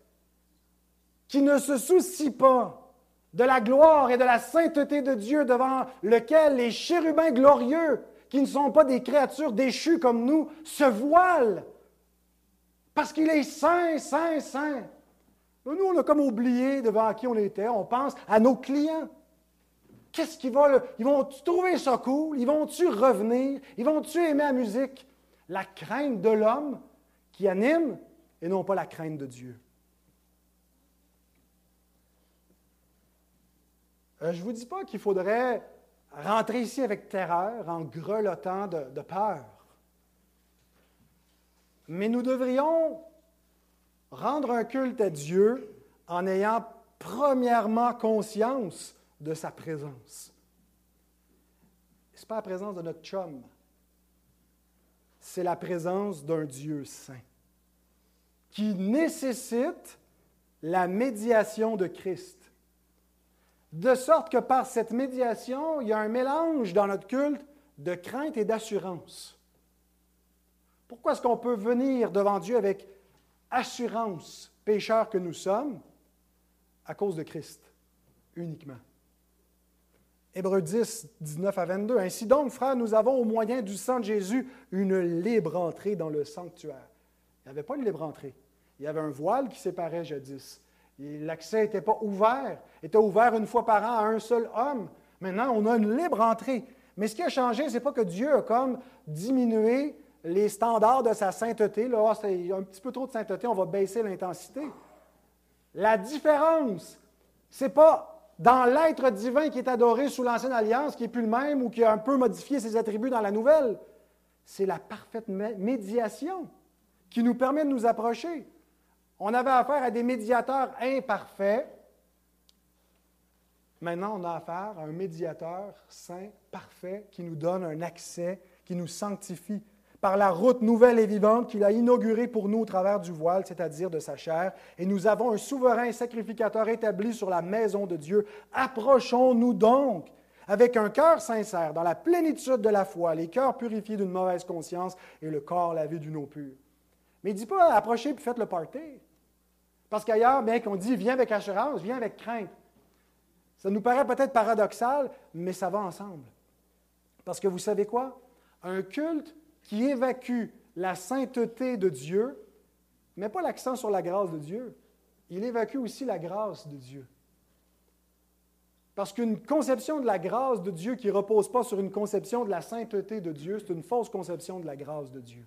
qui ne se soucie pas de la gloire et de la sainteté de Dieu devant lequel les chérubins glorieux, qui ne sont pas des créatures déchues comme nous, se voilent parce qu'il est saint, saint, saint. Nous, on a comme oublié devant qui on était. On pense à nos clients. Qu'est-ce qu'ils vont... Ils vont-tu trouver ça cool? Ils vont-tu revenir? Ils vont-tu aimer la musique? La crainte de l'homme qui anime et non pas la crainte de Dieu. Euh, je ne vous dis pas qu'il faudrait rentrer ici avec terreur, en grelottant de peur. Mais nous devrions rendre un culte à Dieu en ayant premièrement conscience de sa présence. Ce n'est pas la présence de notre chum, c'est la présence d'un Dieu saint qui nécessite la médiation de Christ. De sorte que par cette médiation, il y a un mélange dans notre culte de crainte et d'assurance. Pourquoi est-ce qu'on peut venir devant Dieu avec assurance, pécheurs que nous sommes, à cause de Christ uniquement? Hébreux 10, 19 à 22. Ainsi donc, frères, nous avons au moyen du sang de Jésus une libre entrée dans le sanctuaire. Il n'y avait pas une libre entrée. Il y avait un voile qui séparait jadis. L'accès n'était pas ouvert, était ouvert une fois par an à un seul homme. Maintenant, on a une libre entrée. Mais ce qui a changé, ce n'est pas que Dieu a comme diminué les standards de sa sainteté. Là, ah, c'est un petit peu trop de sainteté, on va baisser l'intensité. La différence, ce n'est pas dans l'être divin qui est adoré sous l'Ancienne Alliance, qui n'est plus le même ou qui a un peu modifié ses attributs dans la Nouvelle. C'est la parfaite médiation qui nous permet de nous approcher. On avait affaire à des médiateurs imparfaits. Maintenant, on a affaire à un médiateur saint, parfait, qui nous donne un accès, qui nous sanctifie par la route nouvelle et vivante qu'il a inaugurée pour nous au travers du voile, c'est-à-dire de sa chair. Et nous avons un souverain sacrificateur établi sur la maison de Dieu. Approchons-nous donc avec un cœur sincère, dans la plénitude de la foi, les cœurs purifiés d'une mauvaise conscience et le corps lavé d'une eau pure. Mais dit pas approchez puis faites le party. Parce qu'ailleurs, bien qu'on dit viens avec assurance, viens avec crainte. Ça nous paraît peut-être paradoxal, mais ça va ensemble. Parce que vous savez quoi? Un culte qui évacue la sainteté de Dieu, mais pas l'accent sur la grâce de Dieu. Il évacue aussi la grâce de Dieu. Parce qu'une conception de la grâce de Dieu qui ne repose pas sur une conception de la sainteté de Dieu, c'est une fausse conception de la grâce de Dieu.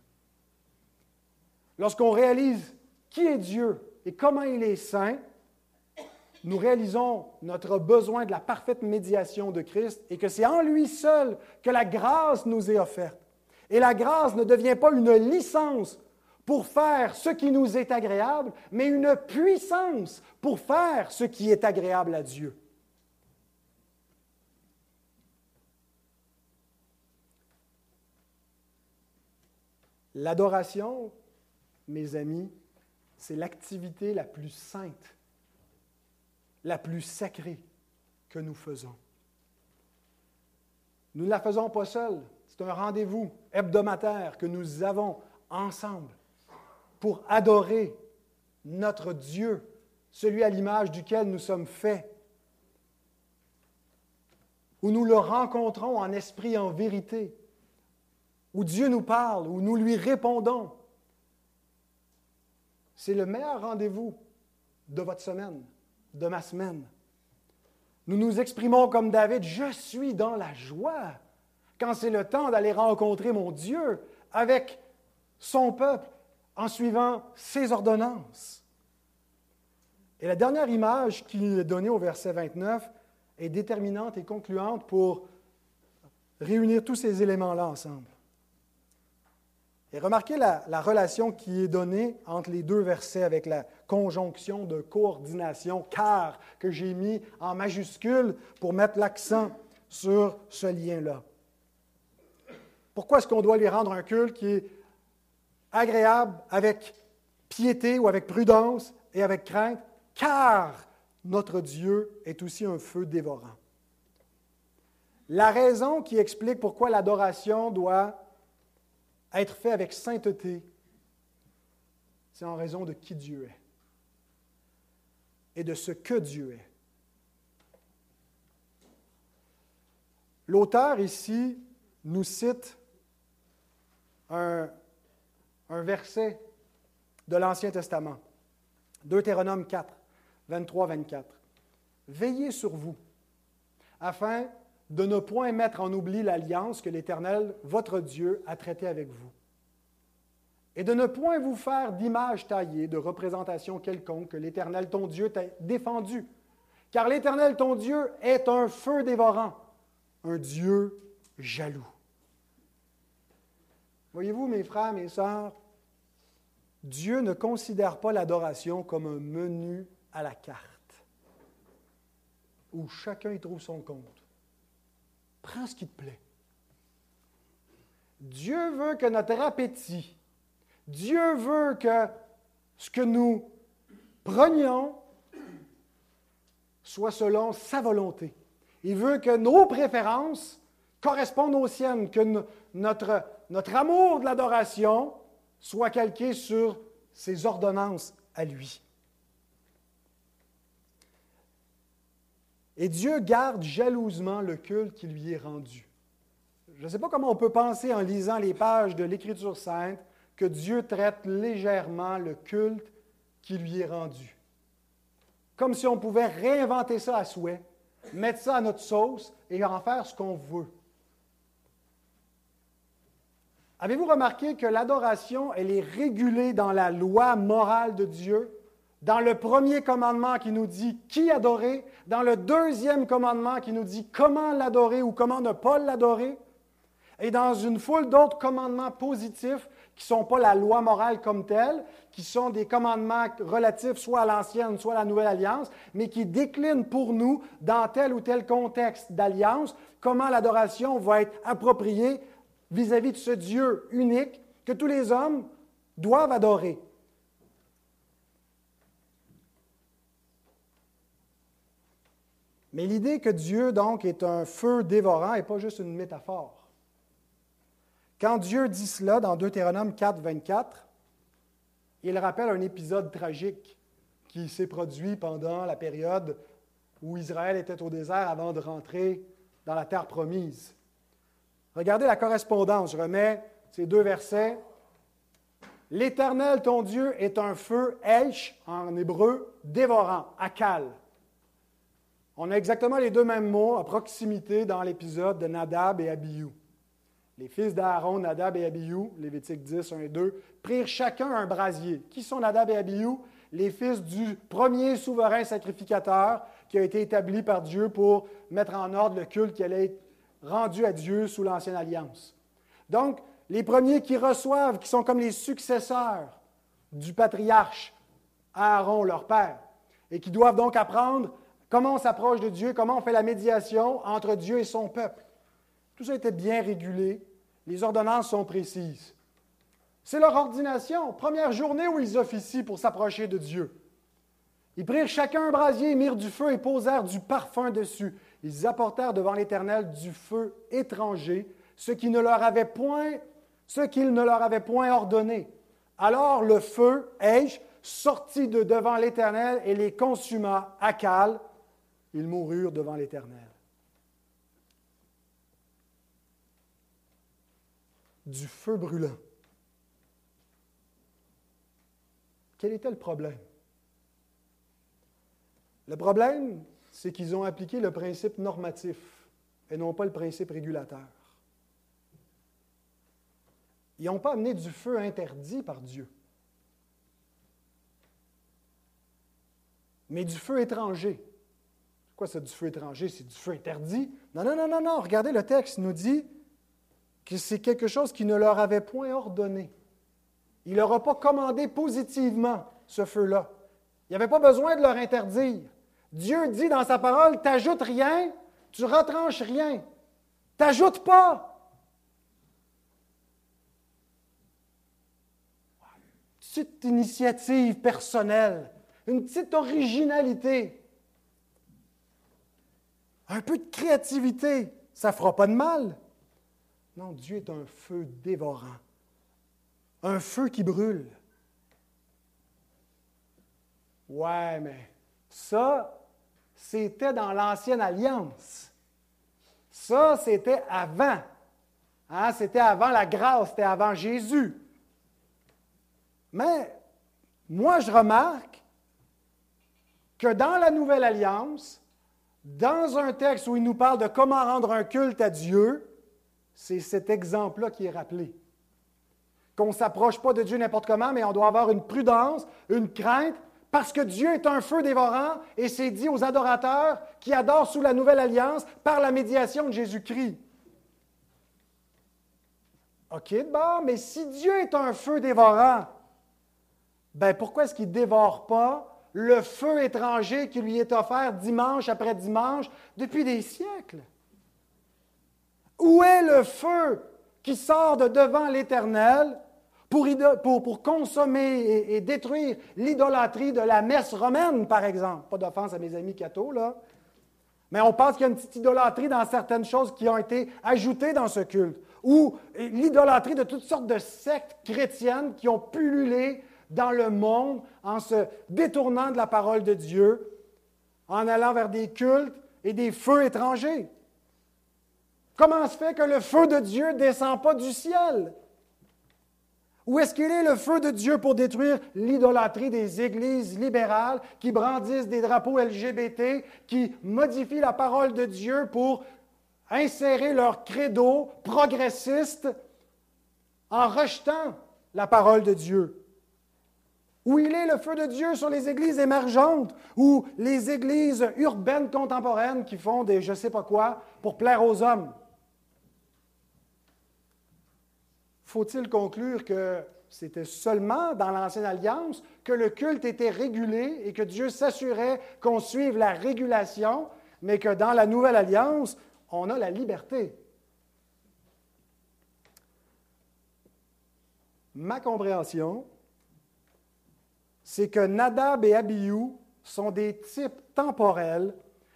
Lorsqu'on réalise qui est Dieu et comment il est saint, nous réalisons notre besoin de la parfaite médiation de Christ et que c'est en lui seul que la grâce nous est offerte. Et la grâce ne devient pas une licence pour faire ce qui nous est agréable, mais une puissance pour faire ce qui est agréable à Dieu. L'adoration, mes amis, c'est l'activité la plus sainte, la plus sacrée que nous faisons. Nous ne la faisons pas seuls. C'est un rendez-vous hebdomadaire que nous avons ensemble pour adorer notre Dieu, celui à l'image duquel nous sommes faits, où nous le rencontrons en esprit en vérité, où Dieu nous parle, où nous lui répondons. C'est le meilleur rendez-vous de votre semaine, de ma semaine. Nous nous exprimons comme David, je suis dans la joie quand c'est le temps d'aller rencontrer mon Dieu avec son peuple en suivant ses ordonnances. Et la dernière image qui est donnée au verset 29 est déterminante et concluante pour réunir tous ces éléments-là ensemble. Et remarquez la, la, relation qui est donnée entre les deux versets avec la conjonction de coordination, car que j'ai mis en majuscule pour mettre l'accent sur ce lien-là. Pourquoi est-ce qu'on doit lui rendre un culte qui est agréable avec piété ou avec prudence et avec crainte? Car notre Dieu est aussi un feu dévorant. La raison qui explique pourquoi l'adoration doit être faite avec sainteté, c'est en raison de qui Dieu est et de ce que Dieu est. L'auteur ici nous cite un, verset de l'Ancien Testament, Deutéronome 4, 23-24. Veillez sur vous, afin de ne point mettre en oubli l'alliance que l'Éternel, votre Dieu, a traitée avec vous, et de ne point vous faire d'image taillée, de représentation quelconque que l'Éternel, ton Dieu, t'a défendu. Car l'Éternel, ton Dieu, est un feu dévorant, un Dieu jaloux. Voyez-vous, mes frères, mes sœurs, Dieu ne considère pas l'adoration comme un menu à la carte, où chacun y trouve son compte. Prends ce qui te plaît. Dieu veut que notre appétit, Dieu veut que ce que nous prenions soit selon sa volonté. Il veut que nos préférences correspondent aux siennes, que notre notre amour de l'adoration soit calqué sur ses ordonnances à lui. Et Dieu garde jalousement le culte qui lui est rendu. Je ne sais pas comment on peut penser en lisant les pages de l'Écriture sainte que Dieu traite légèrement le culte qui lui est rendu. Comme si on pouvait réinventer ça à souhait, mettre ça à notre sauce et en faire ce qu'on veut. Avez-vous remarqué que l'adoration, elle est régulée dans la loi morale de Dieu? Dans le premier commandement qui nous dit qui adorer, dans le deuxième commandement qui nous dit comment l'adorer ou comment ne pas l'adorer, et dans une foule d'autres commandements positifs qui ne sont pas la loi morale comme telle, qui sont des commandements relatifs soit à l'ancienne, soit à la nouvelle alliance, mais qui déclinent pour nous, dans tel ou tel contexte d'alliance, comment l'adoration va être appropriée vis-à-vis de ce Dieu unique que tous les hommes doivent adorer. Mais l'idée que Dieu, donc, est un feu dévorant n'est pas juste une métaphore. Quand Dieu dit cela dans Deutéronome 4, 24, il rappelle un épisode tragique qui s'est produit pendant la période où Israël était au désert avant de rentrer dans la terre promise. Regardez la correspondance. Je remets ces deux versets. L'Éternel, ton Dieu, est un feu, Eish, en hébreu, dévorant, akal. On a exactement les deux mêmes mots à proximité dans l'épisode de Nadab et Abihu. Les fils d'Aaron, Nadab et Abihu, Lévitique 10, 1 et 2, prirent chacun un brasier. Qui sont Nadab et Abihu? Les fils du premier souverain sacrificateur qui a été établi par Dieu pour mettre en ordre le culte qui allait être rendu à Dieu sous l'Ancienne Alliance. Donc, les premiers qui reçoivent, qui sont comme les successeurs du patriarche Aaron, leur père, et qui doivent donc apprendre comment on s'approche de Dieu, comment on fait la médiation entre Dieu et son peuple? Tout ça était bien régulé. Les ordonnances sont précises. C'est leur ordination, première journée où ils officient pour s'approcher de Dieu. Ils prirent chacun un brasier, mirent du feu et posèrent du parfum dessus. Ils apportèrent devant l'Éternel du feu étranger, ce ne leur avait point, ce qu'il ne leur avait point ordonné. Alors le feu, ai sortit de devant l'Éternel et les consuma à Cal. Ils moururent devant l'Éternel. Du feu brûlant. Quel était le problème? Le problème, c'est qu'ils ont appliqué le principe normatif et non pas le principe régulateur. Ils n'ont pas amené du feu interdit par Dieu, mais du feu étranger. Quoi, c'est du feu étranger? C'est du feu interdit? Non, non, non, non, non. Regardez, le texte nous dit que c'est quelque chose qui ne leur avait point ordonné. Il ne leur a pas commandé positivement ce feu-là. Il n'y avait pas besoin de leur interdire. Dieu dit dans sa parole, t'ajoutes rien, tu retranches rien. T'ajoutes pas. Une petite initiative personnelle, une petite originalité, un peu de créativité, ça ne fera pas de mal. Non, Dieu est un feu dévorant, un feu qui brûle. Ouais, mais ça, c'était dans l'Ancienne Alliance. Ça, c'était avant. Hein? C'était avant la grâce, c'était avant Jésus. Mais moi, je remarque que dans la Nouvelle Alliance, dans un texte où il nous parle de comment rendre un culte à Dieu, c'est cet exemple-là qui est rappelé. Qu'on ne s'approche pas de Dieu n'importe comment, mais on doit avoir une prudence, une crainte, parce que Dieu est un feu dévorant et c'est dit aux adorateurs qui adorent sous la nouvelle alliance par la médiation de Jésus-Christ. OK, bon, mais si Dieu est un feu dévorant, ben pourquoi est-ce qu'il ne dévore pas le feu étranger qui lui est offert dimanche après dimanche depuis des siècles? Où est le feu qui sort de devant l'Éternel pour, consommer et, détruire l'idolâtrie de la messe romaine, par exemple? Pas d'offense à mes amis cathos, là. Mais on pense qu'il y a une petite idolâtrie dans certaines choses qui ont été ajoutées dans ce culte. Ou l'idolâtrie de toutes sortes de sectes chrétiennes qui ont pullulé dans le monde en se détournant de la parole de Dieu, en allant vers des cultes et des feux étrangers. Comment se fait que le feu de Dieu ne descend pas du ciel? Où est-ce qu'il est le feu de Dieu pour détruire l'idolâtrie des églises libérales qui brandissent des drapeaux LGBT, qui modifient la parole de Dieu pour insérer leur credo progressiste en rejetant la parole de Dieu? Où il est le feu de Dieu sur les églises émergentes ou les églises urbaines contemporaines qui font des je ne sais pas quoi pour plaire aux hommes? faut-il conclure que c'était seulement dans l'Ancienne Alliance que le culte était régulé et que Dieu s'assurait qu'on suive la régulation, mais que dans la Nouvelle Alliance, on a la liberté? ma compréhension, c'est que Nadab et Abihu sont des types temporels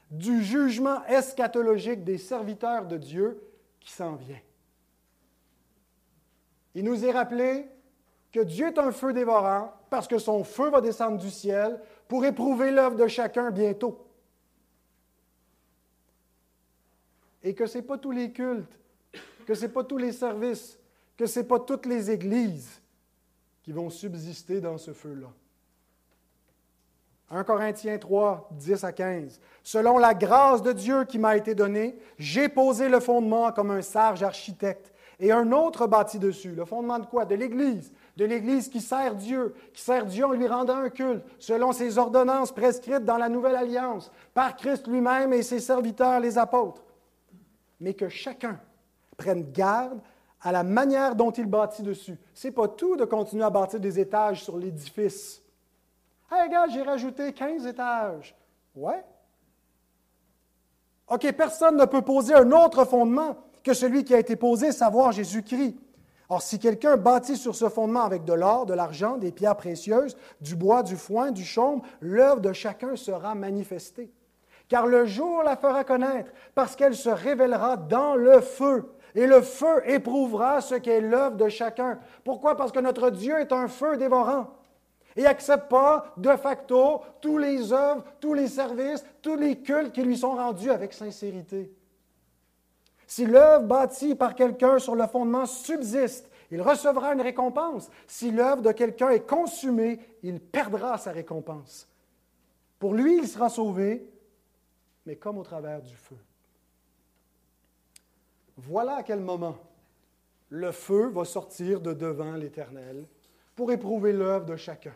du jugement eschatologique des serviteurs de Dieu qui s'en vient. Il nous est rappelé que Dieu est un feu dévorant parce que son feu va descendre du ciel pour éprouver l'œuvre de chacun bientôt. Et que ce n'est pas tous les cultes, que ce n'est pas tous les services, que ce n'est pas toutes les églises qui vont subsister dans ce feu-là. 1 Corinthiens 3, 10 à 15. Selon la grâce de Dieu qui m'a été donnée, j'ai posé le fondement comme un sage architecte et un autre bâti dessus. Le fondement de quoi? De l'Église. De l'Église qui sert Dieu, qui sert Dieu en lui rendant un culte, selon ses ordonnances prescrites dans la Nouvelle Alliance, par Christ lui-même et ses serviteurs, les apôtres. Mais que chacun prenne garde à la manière dont il bâtit dessus. Ce n'est pas tout de continuer à bâtir des étages sur l'édifice. Hey, gars, j'ai rajouté 15 étages. Ouais. OK, personne ne peut poser un autre fondement que celui qui a été posé, savoir Jésus-Christ. Or, si quelqu'un bâtit sur ce fondement avec de l'or, de l'argent, des pierres précieuses, du bois, du foin, du chaume, l'œuvre de chacun sera manifestée. Car le jour la fera connaître, parce qu'elle se révélera dans le feu. Et le feu éprouvera ce qu'est l'œuvre de chacun. Pourquoi? Parce que notre Dieu est un feu dévorant. Et n'accepte pas de facto tous les œuvres, tous les services, tous les cultes qui lui sont rendus avec sincérité. Si l'œuvre bâtie par quelqu'un sur le fondement subsiste, il recevra une récompense. Si l'œuvre de quelqu'un est consumée, il perdra sa récompense. Pour lui, il sera sauvé, mais comme au travers du feu. Voilà à quel moment le feu va sortir de devant l'Éternel pour éprouver l'œuvre de chacun.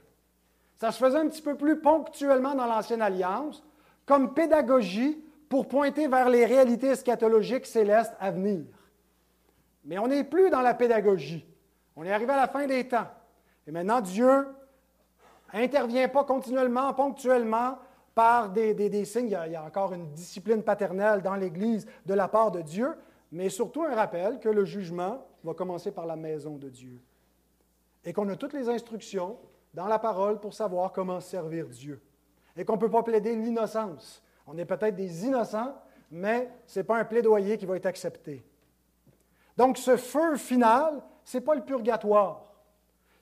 Ça se faisait un petit peu plus ponctuellement dans l'Ancienne Alliance, comme pédagogie pour pointer vers les réalités eschatologiques célestes à venir. Mais on n'est plus dans la pédagogie. On est arrivé à la fin des temps. Et maintenant, Dieu n'intervient pas continuellement, ponctuellement, par des, signes. Il y, a, encore une discipline paternelle dans l'Église de la part de Dieu, mais surtout un rappel que le jugement va commencer par la maison de Dieu. Et qu'on a toutes les instructions dans la parole pour savoir comment servir Dieu. Et qu'on ne peut pas plaider l'innocence. On est peut-être des innocents, mais ce n'est pas un plaidoyer qui va être accepté. Donc, ce feu final, ce n'est pas le purgatoire.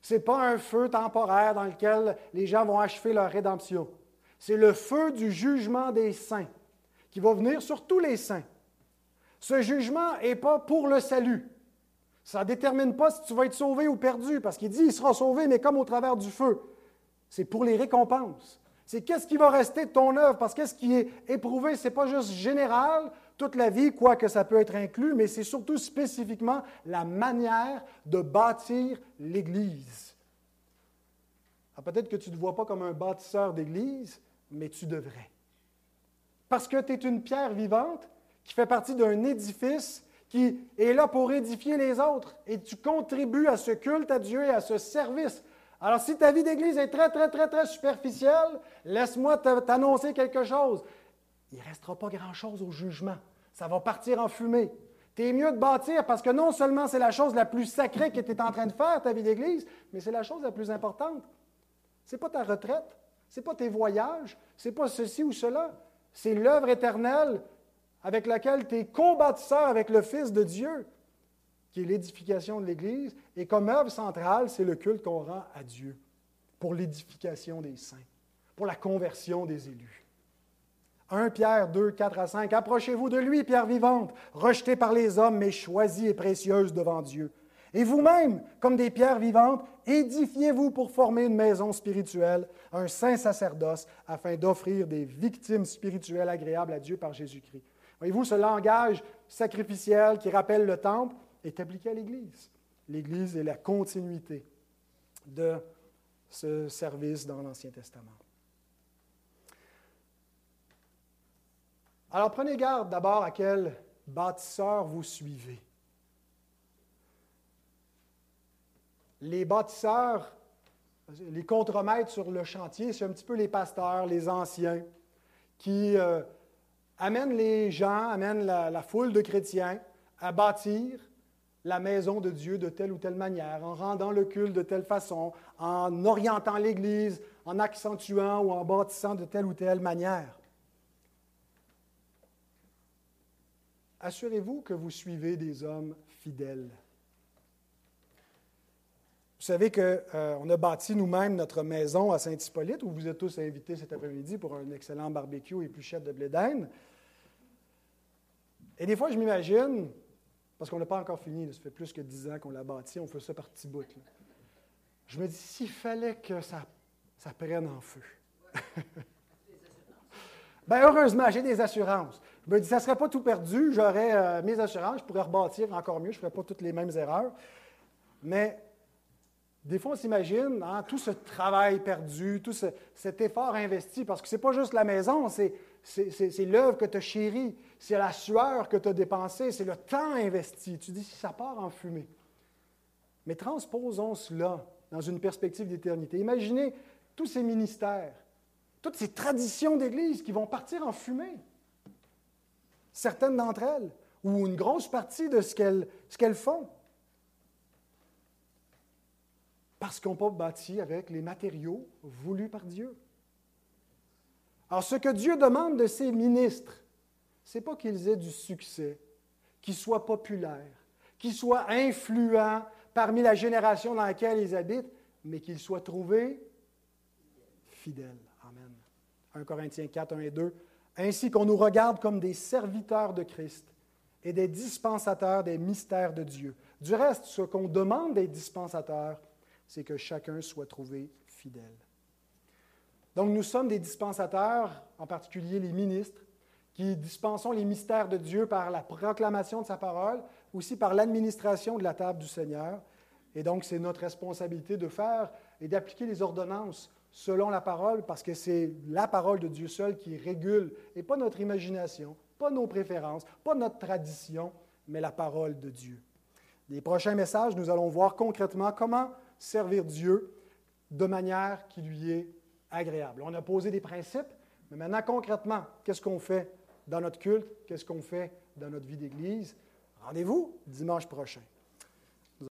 Ce n'est pas un feu temporaire dans lequel les gens vont achever leur rédemption. C'est le feu du jugement des saints qui va venir sur tous les saints. Ce jugement n'est pas pour le salut. Ça ne détermine pas si tu vas être sauvé ou perdu, parce qu'il dit il sera sauvé, mais comme au travers du feu. C'est pour les récompenses. C'est qu'est-ce qui va rester de ton œuvre, parce que qu'est-ce qui est éprouvé, ce n'est pas juste général, toute la vie, quoique ça peut être inclus, mais c'est surtout spécifiquement la manière de bâtir l'Église. Ah, peut-être que tu ne te vois pas comme un bâtisseur d'Église, mais tu devrais. Parce que tu es une pierre vivante qui fait partie d'un édifice qui est là pour édifier les autres, et tu contribues à ce culte à Dieu et à ce service alors, si ta vie d'Église est très, très, très, très superficielle, laisse-moi t'annoncer quelque chose. Il ne restera pas grand-chose au jugement. Ça va partir en fumée. Tu es mieux de bâtir parce que non seulement c'est la chose la plus sacrée que tu es en train de faire, ta vie d'Église, mais c'est la chose la plus importante. Ce n'est pas ta retraite, ce n'est pas tes voyages, ce n'est pas ceci ou cela. C'est l'œuvre éternelle avec laquelle tu es co-bâtisseur avec le Fils de Dieu qui est l'édification de l'Église, et comme œuvre centrale, c'est le culte qu'on rend à Dieu pour l'édification des saints, pour la conversion des élus. 1 Pierre 2, 4 à 5. Approchez-vous de lui, pierre vivante, rejetée par les hommes, mais choisie et précieuse devant Dieu. Et vous-même, comme des pierres vivantes, édifiez-vous pour former une maison spirituelle, un saint sacerdoce, afin d'offrir des victimes spirituelles agréables à Dieu par Jésus-Christ. Voyez-vous, ce langage sacrificiel qui rappelle le temple, est appliqué à l'Église. L'Église est la continuité de ce service dans l'Ancien Testament. Alors prenez garde d'abord à quel bâtisseur vous suivez. Les bâtisseurs, les contremaîtres sur le chantier, c'est un petit peu les pasteurs, les anciens, qui euh, amènent les gens, amènent la foule de chrétiens à bâtir la maison de Dieu de telle ou telle manière, en rendant le culte de telle façon, en orientant l'Église, en accentuant ou en bâtissant de telle ou telle manière. Assurez-vous que vous suivez des hommes fidèles. Vous savez qu'on euh, a bâti nous-mêmes notre maison à Saint-Hippolyte, où vous êtes tous invités cet après-midi pour un excellent barbecue et pluchette de blé. Et des fois, je m'imagine, parce qu'on n'a pas encore fini, ça fait plus que dix ans qu'on l'a bâti, on fait ça par petits bouts. Je me dis, s'il fallait que ça, prenne en feu. Bien, heureusement, j'ai des assurances. Je me dis, ça ne serait pas tout perdu, j'aurais euh, mes assurances, je pourrais rebâtir encore mieux, je ne ferais pas toutes les mêmes erreurs. Mais des fois, on s'imagine hein, tout ce travail perdu, tout cet effort investi, parce que ce n'est pas juste la maison, c'est, l'œuvre que tu as chérie, c'est la sueur que tu as dépensée, c'est le temps investi. Tu dis si ça part en fumée. Mais transposons cela dans une perspective d'éternité. Imaginez tous ces ministères, toutes ces traditions d'Église qui vont partir en fumée. Certaines d'entre elles, ou une grosse partie de ce qu'elles, font parce qu'on pas bâti avec les matériaux voulus par Dieu. Alors, ce que Dieu demande de ses ministres, ce n'est pas qu'ils aient du succès, qu'ils soient populaires, qu'ils soient influents parmi la génération dans laquelle ils habitent, mais qu'ils soient trouvés fidèles. Amen. 1 Corinthiens 4, 1 et 2. Ainsi qu'on nous regarde comme des serviteurs de Christ et des dispensateurs des mystères de Dieu. Du reste, ce qu'on demande des dispensateurs, c'est que chacun soit trouvé fidèle. Donc nous sommes des dispensateurs, en particulier les ministres, qui dispensons les mystères de Dieu par la proclamation de sa parole, aussi par l'administration de la table du Seigneur. Et donc c'est notre responsabilité de faire et d'appliquer les ordonnances selon la parole, parce que c'est la parole de Dieu seul qui régule, et pas notre imagination, pas nos préférences, pas notre tradition, mais la parole de Dieu. Les prochains messages, nous allons voir concrètement comment servir Dieu de manière qui lui est On a posé des principes, mais maintenant concrètement, qu'est-ce qu'on fait dans notre culte? Qu'est-ce qu'on fait dans notre vie d'Église? Rendez-vous dimanche prochain.